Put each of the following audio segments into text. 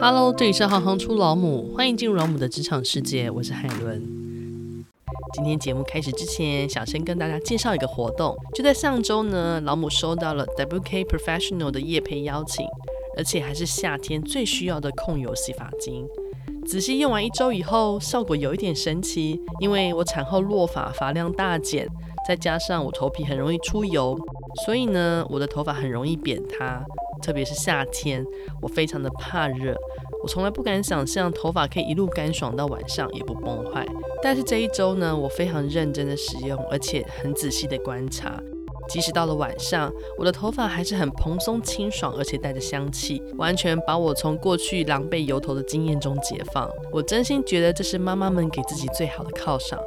Hello，这里是行行出老母，欢迎进入老母的职场世界，我是海伦。今天节目开始之前，想先跟大家介绍一个活动。就在上周呢，老母收到了 WK Professional 的夜配邀请，而且还是夏天最需要的控油洗发精。仔细用完一周以后，效果有一点神奇，因为我产后落发，发量大减，再加上我头皮很容易出油，所以呢，我的头发很容易扁塌。特别是夏天，我非常的怕热，我从来不敢想象头发可以一路干爽到晚上也不崩坏。但是这一周呢，我非常认真的使用，而且很仔细的观察，即使到了晚上，我的头发还是很蓬松清爽，而且带着香气，完全把我从过去狼狈油头的经验中解放。我真心觉得这是妈妈们给自己最好的犒赏。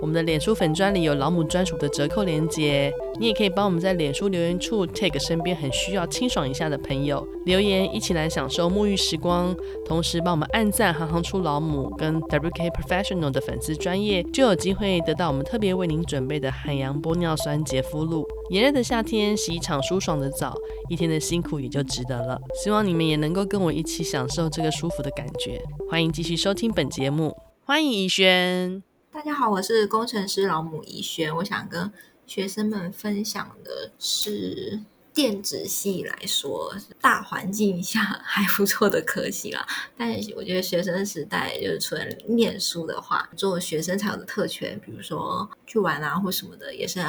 我们的脸书粉专里有老母专属的折扣链接，你也可以帮我们在脸书留言处 tag 身边很需要清爽一下的朋友留言，一起来享受沐浴时光，同时帮我们按赞行行出老母跟 WK Professional 的粉丝专业，就有机会得到我们特别为您准备的海洋玻尿酸洁肤露。炎热的夏天洗一场舒爽的澡，一天的辛苦也就值得了。希望你们也能够跟我一起享受这个舒服的感觉。欢迎继续收听本节目，欢迎怡轩。大家好，我是工程师老母怡萱。我想跟学生们分享的是电子系来说，大环境下 还不错的科系啦。但我觉得学生时代就是除了念书的话，做学生才有的特权，比如说去玩啊或什么的，也是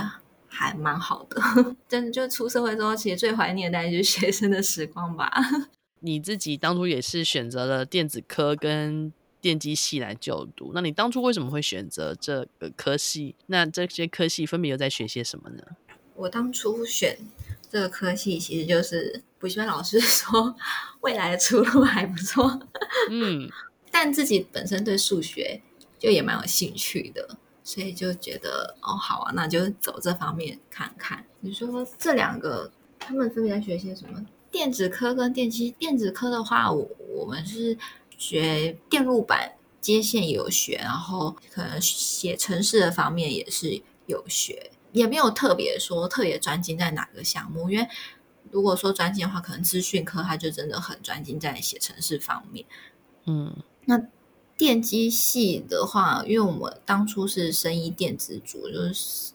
还蛮好的。真的，就出社会之后，其实最怀念的大概就是学生的时光吧。你自己当初也是选择了电子科跟。电机系来就读，那你当初为什么会选择这个科系？那这些科系分别又在学些什么呢？我当初选这个科系，其实就是补习班老师 说未来的出路还不错，嗯，但自己本身对数学就也蛮有兴趣的，所以就觉得哦，好啊，那就走这方面看看。你说这两个他们分别在学些什么？电子科跟电机，电子科的话，我我们是。学电路板接线也有学，然后可能写程式的方面也是有学，也没有特别说特别专精在哪个项目。因为如果说专精的话，可能资讯科它就真的很专精在写程式方面。嗯，那电机系的话，因为我们当初是生医电子组，就是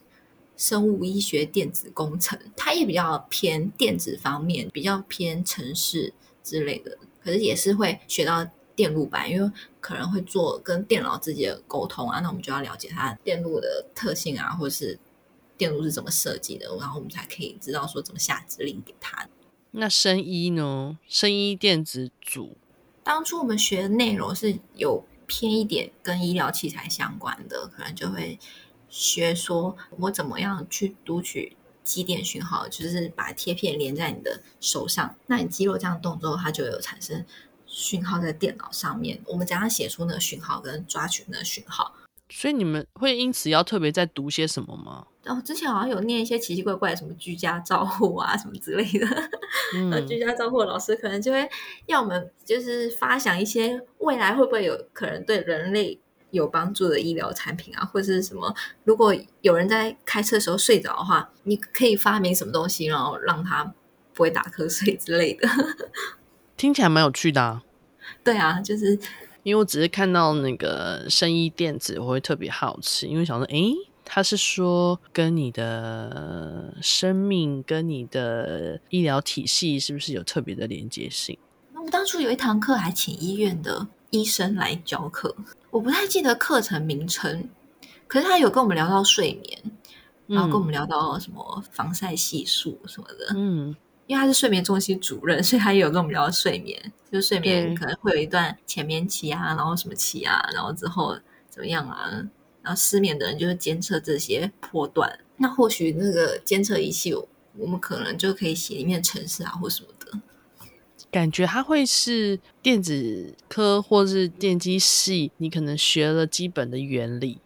生物医学电子工程，它也比较偏电子方面，比较偏城市之类的，可是也是会学到。电路板，因为可能会做跟电脑之间的沟通啊，那我们就要了解它电路的特性啊，或者是电路是怎么设计的，然后我们才可以知道说怎么下指令给它。那生医呢？生医电子组，当初我们学的内容是有偏一点跟医疗器材相关的，可能就会学说我怎么样去读取肌电讯号，就是把贴片连在你的手上，那你肌肉这样动之后，它就有产生。讯号在电脑上面，我们怎样写出那个讯号跟抓取那个讯号？所以你们会因此要特别在读些什么吗？哦，之前好像有念一些奇奇怪怪的什么居家照护啊什么之类的。嗯，居家照护老师可能就会要我们就是发想一些未来会不会有可能对人类有帮助的医疗产品啊，或者是什么？如果有人在开车的时候睡着的话，你可以发明什么东西，然后让他不会打瞌睡之类的。听起来蛮有趣的啊。对啊，就是因为我只是看到那个生医电子，我会特别好奇，因为想说，诶，他是说跟你的生命、跟你的医疗体系是不是有特别的连接性？那我们当初有一堂课还请医院的医生来教课，我不太记得课程名称，可是他有跟我们聊到睡眠，然后跟我们聊到什么防晒系数什么的，嗯。因为他是睡眠中心主任，所以他也有跟我们聊睡眠，就是睡眠可能会有一段浅眠期啊，然后什么期啊，然后之后怎么样啊，然后失眠的人就是监测这些波段。那或许那个监测仪器，我们可能就可以写里面程式啊，或什么的。感觉它会是电子科或是电机系，你可能学了基本的原理。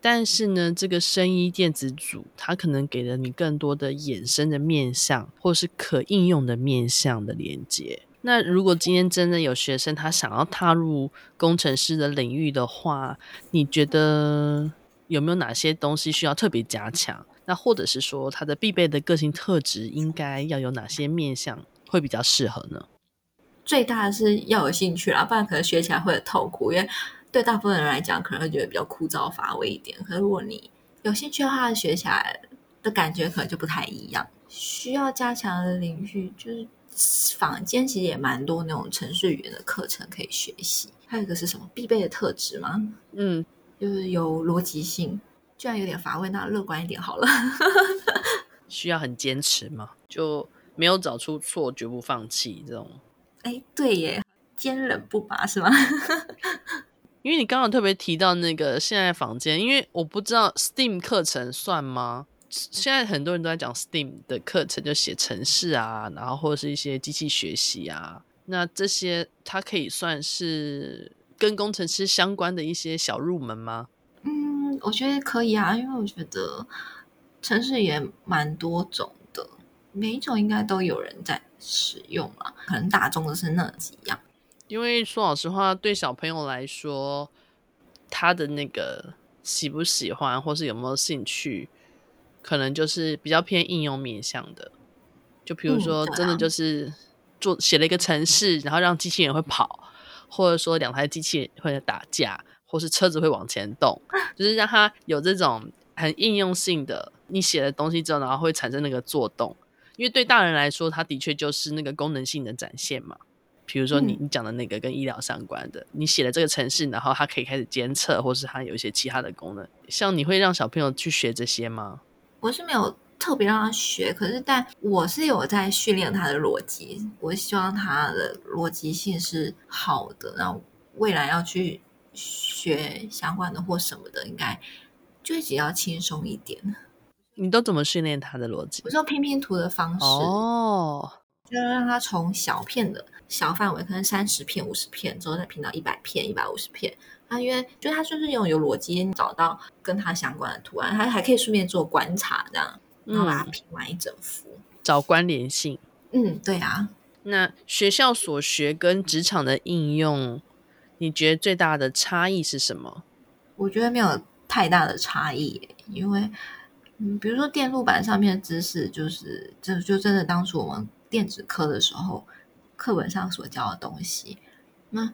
但是呢，这个生医电子组，它可能给了你更多的衍生的面向，或是可应用的面向的连接。那如果今天真的有学生他想要踏入工程师的领域的话，你觉得有没有哪些东西需要特别加强？那或者是说他的必备的个性特质应该要有哪些面向会比较适合呢？最大的是要有兴趣啦，不然可能学起来会很痛苦。因为对大部分人来讲，可能会觉得比较枯燥乏味一点。可是如果你有兴趣的话，学起来的感觉可能就不太一样。需要加强的领域就是坊间其实也蛮多那种程序语言的课程可以学习。还有一个是什么必备的特质吗？嗯，就是有逻辑性。居然有点乏味，那乐观一点好了。需要很坚持吗？就没有找出错，绝不放弃这种。哎，对耶，坚韧不拔是吗？因为你刚刚特别提到那个现在房间，因为我不知道 STEAM 课程算吗？现在很多人都在讲 STEAM 的课程，就写程式啊，然后或者是一些机器学习啊，那这些它可以算是跟工程师相关的一些小入门吗？嗯我觉得可以啊，因为我觉得程式也蛮多种的，每一种应该都有人在使用啊，可能大众的是那几样。因为说老实话，对小朋友来说，他的那个喜不喜欢或是有没有兴趣，可能就是比较偏应用面向的。就比如说，真的就是做写了一个程式，然后让机器人会跑，或者说两台机器人会打架。或是车子会往前动，就是让他有这种很应用性的，你写的东西之后，然后会产生那个作动。因为对大人来说，它的确就是那个功能性的展现嘛。比如说你你讲的那个跟医疗相关的，嗯、你写了这个程式，然后它可以开始监测，或是它有一些其他的功能。像你会让小朋友去学这些吗？我是没有特别让他学，可是但我是有在训练他的逻辑。我希望他的逻辑性是好的，然后未来要去。学相关的或什么的，应该就会比较轻松一点。你都怎么训练他的逻辑？我说拼拼图的方式哦，就是让他从小片的小范围，可能三十片、五十片，之后再拼到一百片、一百五十片。他因为就他就是用有逻辑找到跟他相关的图案，他还可以顺便做观察，这样然后把它拼完一整幅，嗯，找关联性。嗯，对啊。那学校所学跟职场的应用。你觉得最大的差异是什么？我觉得没有太大的差异，因为，嗯，比如说电路板上面的知识，就是就就真的当初我们电子科的时候课本上所教的东西。那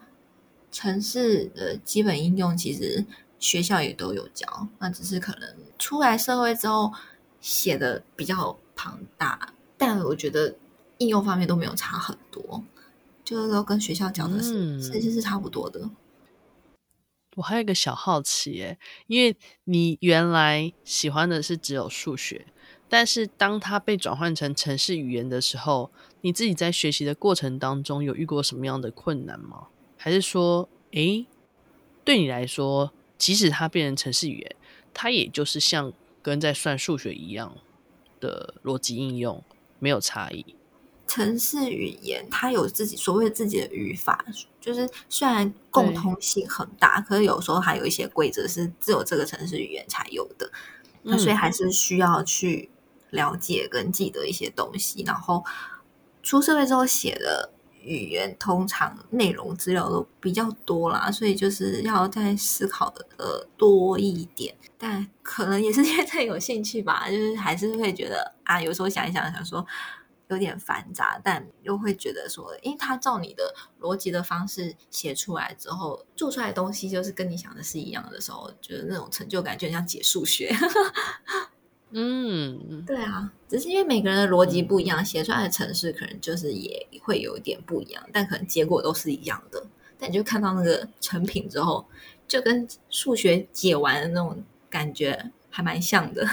城市的基本应用其实学校也都有教，那只是可能出来社会之后写的比较庞大，但我觉得应用方面都没有差很多。就是都，跟学校教的是，其实是差不多的。嗯。我还有一个小好奇，诶，因为你原来喜欢的是只有数学，但是当它被转换成城市语言的时候，你自己在学习的过程当中有遇过什么样的困难吗？还是说，诶，对你来说，即使它变成城市语言，它也就是像跟在算数学一样的逻辑应用，没有差异？城市语言它有自己所谓自己的语法，就是虽然共通性很大，可是有时候还有一些规则是只有这个城市语言才有的，那所以还是需要去了解跟记得一些东西。然后出社会之后写的语言，通常内容资料都比较多啦，所以就是要再思考的多一点。但可能也是因为太有兴趣吧，就是还是会觉得啊，有时候想一想，想说。有点繁杂，但又会觉得说，因为他照你的逻辑的方式写出来之后，做出来的东西就是跟你想的是一样的时候，觉得那种成就感就很像解数学。嗯，对啊，只是因为每个人的逻辑不一样，写出来的程式可能就是也会有一点不一样，但可能结果都是一样的。但你就看到那个成品之后，就跟数学解完的那种感觉还蛮像的。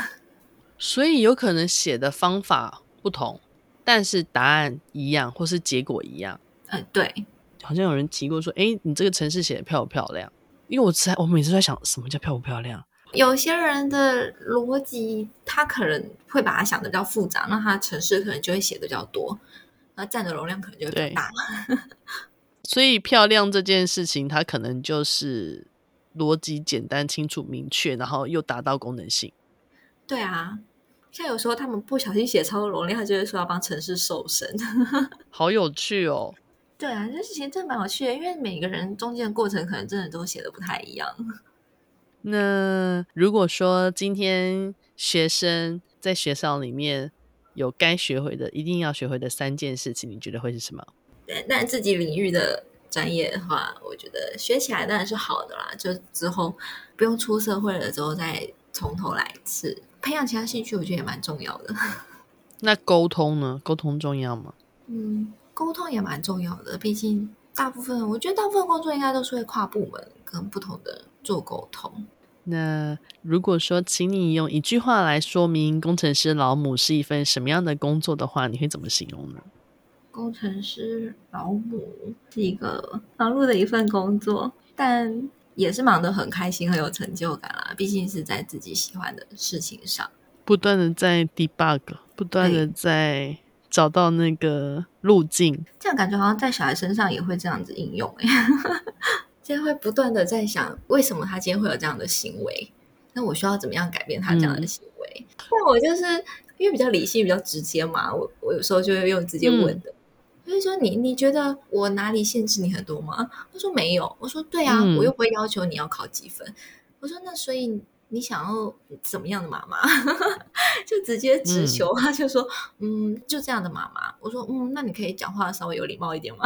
所以有可能写的方法不同。但是答案一样，或是结果一样。嗯，对。好像有人提过说，哎，你这个城市写的漂不漂亮？因为我在，我每次在想，什么叫漂不漂亮？有些人的逻辑，他可能会把它想的比较复杂，那他程式可能就会写的比较多，那占的容量可能就会比较大。所以漂亮这件事情，它可能就是逻辑简单、清楚、明确，然后又达到功能性。对啊。像有时候他们不小心写超多容量，他就会说要帮城市瘦身，好有趣哦。对啊，这事情真的蛮有趣的，因为每个人中间的过程可能真的都写的不太一样。那如果说今天学生在学校里面有该学会的、一定要学会的三件事情，你觉得会是什么？对，那自己领域的专业的话，我觉得学起来当然是好的啦。就之后不用出社会了之后再从头来一次，培养其他兴趣，我觉得也蛮重要的。那沟通呢？沟通重要吗？嗯，沟通也蛮重要的。毕竟大部分，我觉得大部分工作应该都是会跨部门跟不同的做沟通。那如果说，请你用一句话来说明工程师老母是一份什么样的工作的话，你会怎么形容呢？工程师老母是一个忙碌的一份工作，但也是忙得很开心，很有成就感啦。毕竟是在自己喜欢的事情上，不断的在 debug，不断的在找到那个路径。这样感觉好像在小孩身上也会这样子应用哎。今天会不断的在想，为什么他今天会有这样的行为？那我需要怎么样改变他这样的行为？那、嗯、我就是因为比较理性、比较直接嘛，我我有时候就会用直接问的，所、嗯、以说你你觉得我哪里限制你很多吗？他说没有，我说对啊、嗯，我又不会要求你要考几分。我说那所以你想要怎么样的妈妈？就直接直球，他就说嗯，就这样的妈妈。我说嗯，那你可以讲话稍微有礼貌一点吗？